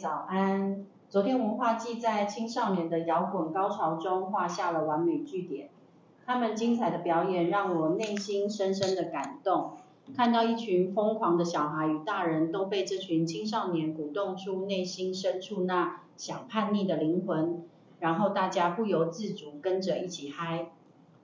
早安，昨天文化祭在青少年的摇滚高潮中画下了完美句点，他们精彩的表演让我内心深深的感动。看到一群疯狂的小孩与大人都被这群青少年鼓动出内心深处那想叛逆的灵魂，然后大家不由自主跟着一起嗨，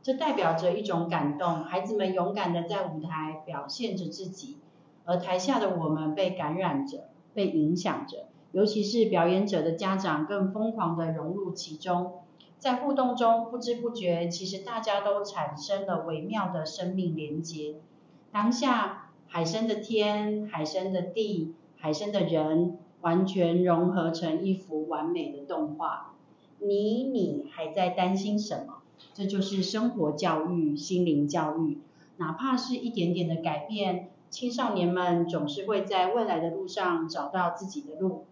这代表着一种感动。孩子们勇敢的在舞台表现着自己，而台下的我们被感染着，被影响着，尤其是表演者的家长更疯狂的融入其中，在互动中不知不觉，其实大家都产生了微妙的生命连结。当下海生的天、海生的地、海生的人，完全融合成一幅完美的动画。你你还在担心什么？这就是生活教育、心灵教育。哪怕是一点点的改变，青少年们总是会在未来的路上找到自己的路，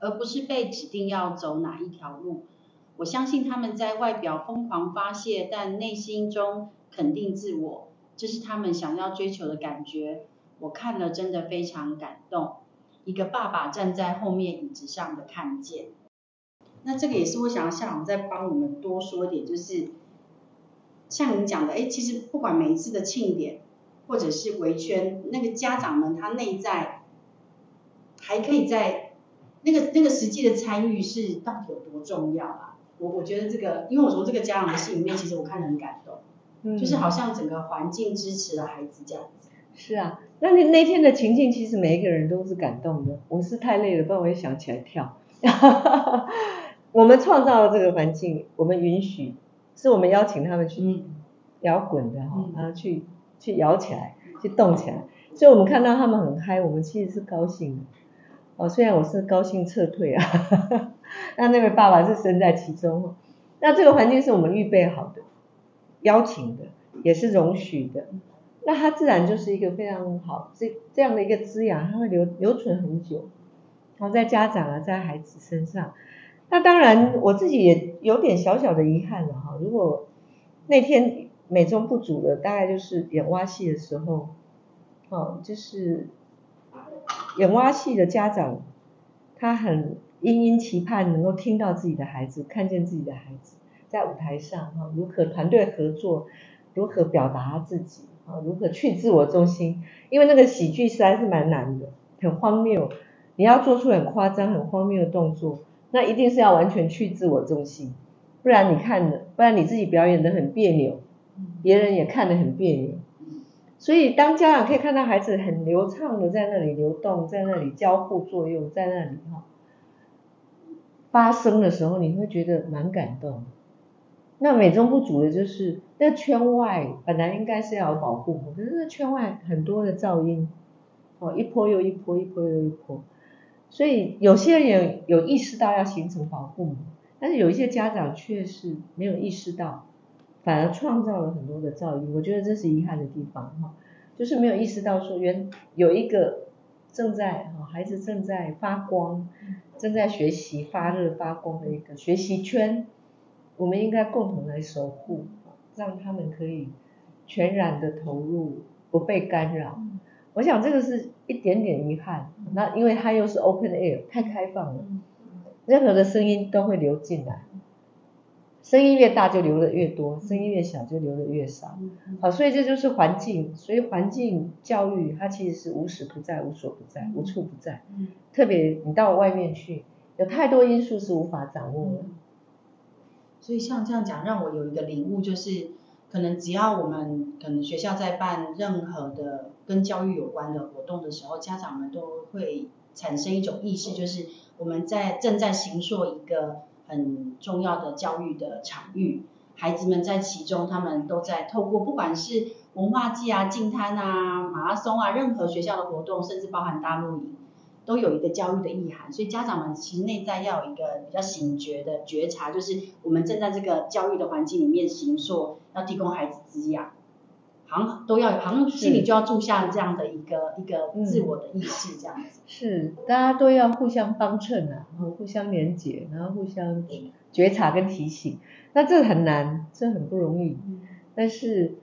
而不是被指定要走哪一条路。我相信他们在外表疯狂发泄，但内心中肯定自我。这是他们想要追求的感觉，我看了真的非常感动。一个爸爸站在后面椅子上的看见，那这个也是我想要校长再帮我们多说一点，就是像你讲的，哎，其实不管每一次的庆典或者是围圈，那个家长们他内在还可以在那个那个实际的参与是到底有多重要啊？我我觉得这个，因为我从这个家长的信里面，其实我看得很感动。就是好像整个环境支持了孩子这样子。是啊，那你那天的情境，其实每一个人都是感动的。我是太累了，不然我也想起来跳。我们创造了这个环境，我们允许，是我们邀请他们去摇滚的哈，然后去去摇起来，去动起来。所以我们看到他们很嗨，我们其实是高兴的。哦，虽然我是高兴撤退啊，那那位爸爸是身在其中。那这个环境是我们预备好的。邀请的也是容许的，那它自然就是一个非常好这这样的一个滋养，它会留留存很久，然后在家长啊，在孩子身上。那当然我自己也有点小小的遗憾了哈，如果那天美中不足的，大概就是演蛙戏的时候，哦，就是演蛙戏的家长，他很殷殷期盼能够听到自己的孩子，看见自己的孩子。在舞台上哈，如何团队合作，如何表达自己啊，如何去自我中心？因为那个喜剧实在是蛮难的，很荒谬。你要做出很夸张、很荒谬的动作，那一定是要完全去自我中心，不然你看的，不然你自己表演的很别扭，别人也看得很别扭。所以当家长可以看到孩子很流畅的在那里流动，在那里交互作用，在那里哈发生的时候，你会觉得蛮感动。那美中不足的就是，那圈外本来应该是要有保护，可是那圈外很多的噪音，哦，一波又一波，一波又一波，所以有些人有意识到要形成保护膜，但是有一些家长却是没有意识到，反而创造了很多的噪音，我觉得这是遗憾的地方哈，就是没有意识到说原有一个正在哈孩子正在发光，正在学习发热发光的一个学习圈。我们应该共同来守护，让他们可以全然的投入，不被干扰。我想这个是一点点遗憾。那因为它又是 open air，太开放了，任何的声音都会流进来。声音越大就流的越多，声音越小就流的越少。好，所以这就是环境。所以环境教育它其实是无时不在、无所不在、无处不在。特别你到外面去，有太多因素是无法掌握的。所以像这样讲，让我有一个领悟，就是可能只要我们可能学校在办任何的跟教育有关的活动的时候，家长们都会产生一种意识，就是我们在正在行塑一个很重要的教育的场域，孩子们在其中，他们都在透过不管是文化祭啊、净滩啊、马拉松啊，任何学校的活动，甚至包含大露营。都有一个教育的意涵，所以家长们其实内在要有一个比较醒觉的觉察，就是我们正在这个教育的环境里面行塑，要提供孩子滋养。好像都要，好像心里就要住下这样的一个一个自我的意识这样子。是，大家都要互相帮衬啊，然后互相连结，然后互相觉察跟提醒。那这很难，这很不容易。但是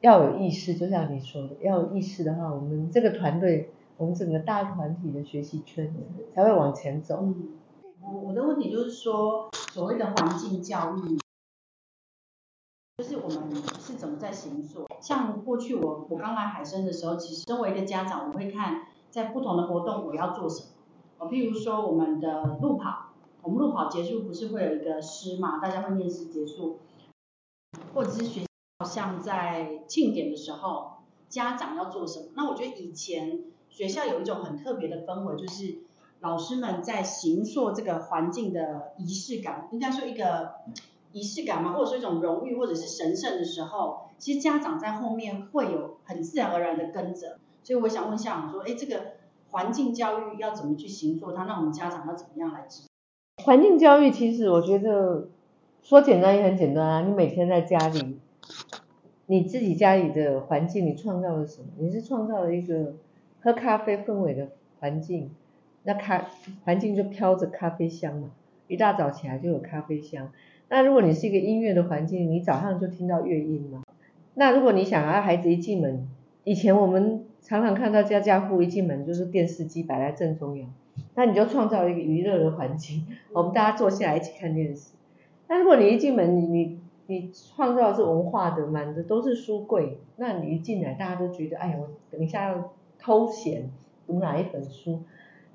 要有意识，就像你说的，要有意识的话，我们这个团队，我们整个大团体的学习圈才会往前走。嗯，我我的问题就是说，所谓的环境教育。就是我们是怎么在行做？像过去我我刚来海参的时候，其实身为一个家长，我会看在不同的活动我要做什么。譬如说我们的路跑，我们路跑结束不是会有一个诗嘛？大家会念诗结束，或者是学校像在庆典的时候，家长要做什么？那我觉得以前学校有一种很特别的氛围，就是老师们在行塑这个环境的仪式感，应该说一个。仪式感嘛，或者说一种荣誉或者是神圣的时候，其实家长在后面会有很自然而然的跟着。所以我想问校长说，哎，这个环境教育要怎么去行塑它？那我们家长要怎么样来执行？环境教育其实我觉得说简单也很简单啊，你每天在家里，你自己家里的环境你创造了什么？你是创造了一个喝咖啡氛围的环境，那咖环境就飘着咖啡香嘛，一大早起来就有咖啡香。那如果你是一个音乐的环境，你早上就听到乐音嘛。那如果你想要孩子一进门，以前我们常常看到家家户一进门就是电视机摆在正中央，那你就创造一个娱乐的环境，我们大家坐下来一起看电视。那如果你一进门，你你你创造的是文化的，满的都是书柜，那你一进来，大家都觉得，哎呀，我等一下要偷闲读哪一本书。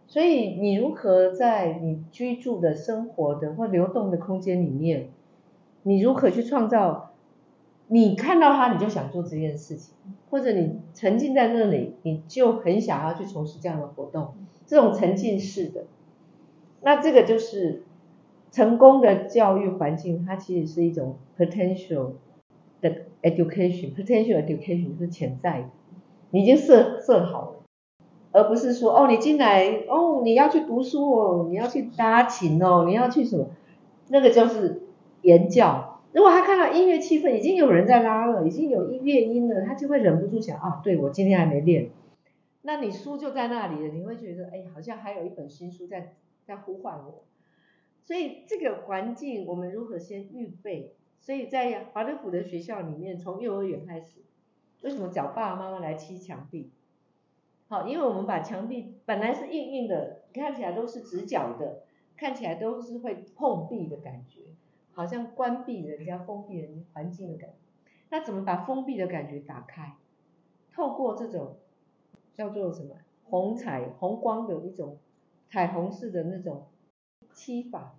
所以你如何在你居住的生活的或流动的空间里面，你如何去创造？你看到它，你就想做这件事情，或者你沉浸在那里，你就很想要去从事这样的活动，这种沉浸式的，那这个就是成功的教育环境，它其实是一种 potential 的 education，potential education 就是潜在的，你已经设设好了。而不是说哦，你进来哦，你要去读书哦，你要去搭琴哦，你要去什么？那个就是言教。如果他看到音乐气氛已经有人在拉了，已经有音乐音了，他就会忍不住想啊，对，我今天还没练。那你书就在那里了，你会觉得哎，好像还有一本新书在在呼唤我。所以这个环境我们如何先预备？所以在华德福的学校里面，从幼儿园开始，为什么找爸爸妈妈来漆墙壁？好，因为我们把墙壁本来是硬硬的，看起来都是直角的，看起来都是会碰壁的感觉，好像关闭人家、封闭人家环境的感觉。那怎么把封闭的感觉打开？透过这种叫做什么红彩红光的一种彩虹式的那种漆法，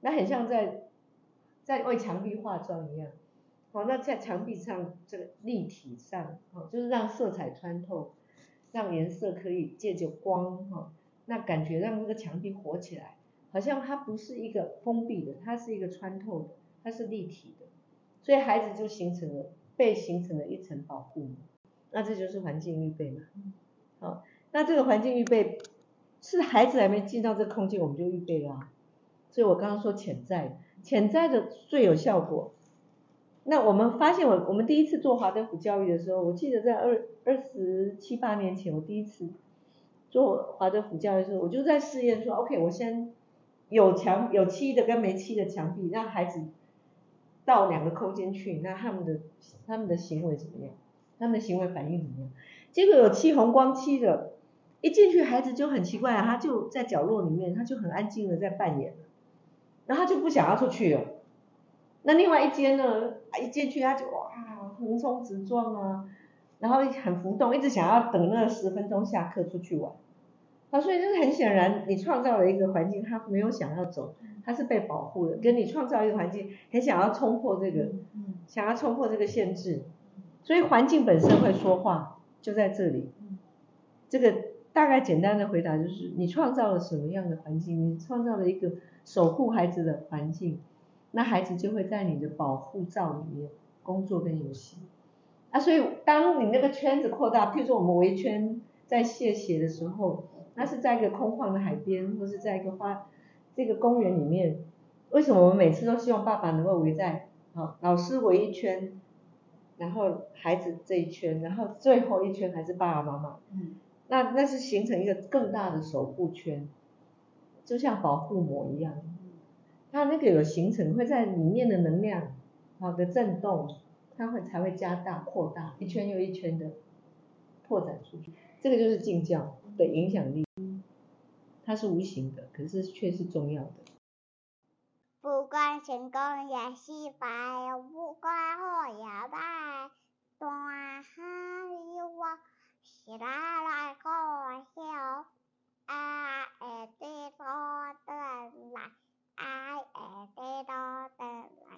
那很像在在为墙壁化妆一样。好，那在墙壁上这个立体上，哦，就是让色彩穿透。让颜色可以借着光哈，那感觉让那个墙壁活起来，好像它不是一个封闭的，它是一个穿透的，它是立体的，所以孩子就形成了被形成了一层保护。那这就是环境预备嘛。好，那这个环境预备是孩子还没进到这空间，我们就预备了。所以我刚刚说潜在，潜在的最有效果。那我们发现我，我们第一次做华德福教育的时候，我记得在二二十七八年前，我第一次做华德福教育的时候，我就在试验说，OK，我先有墙有漆的跟没漆的墙壁，让孩子到两个空间去，那他们的他们的行为怎么样？他们的行为反应怎么样？结果有漆红光漆的，一进去孩子就很奇怪啊，他就在角落里面，他就很安静的在扮演，然后他就不想要出去了。那另外一间呢？一进去他就哇横冲直撞啊，然后很浮动，一直想要等那十分钟下课出去玩。啊，所以就是很显然，你创造了一个环境，他没有想要走，他是被保护的。跟你创造一个环境，很想要冲破这个，想要冲破这个限制。所以环境本身会说话，就在这里。这个大概简单的回答就是，你创造了什么样的环境？你创造了一个守护孩子的环境。那孩子就会在你的保护罩里面工作跟游戏，啊，所以当你那个圈子扩大，譬如说我们围圈在谢谢的时候，那是在一个空旷的海边，或是在一个花这个公园里面，为什么我们每次都希望爸爸能够围在，啊，老师围一圈，然后孩子这一圈，然后最后一圈还是爸爸妈妈。嗯。那那是形成一个更大的守护圈，就像保护膜一样。它那个有形成，会在里面的能量好的震动，它会才会加大扩大一圈又一圈的扩展出去。这个就是静教的影响力，它是无形的，可是却是重要的。不管成功也失败，不管好也坏，大海有我，是啦啦搞笑，啊，会对我的来。I am the to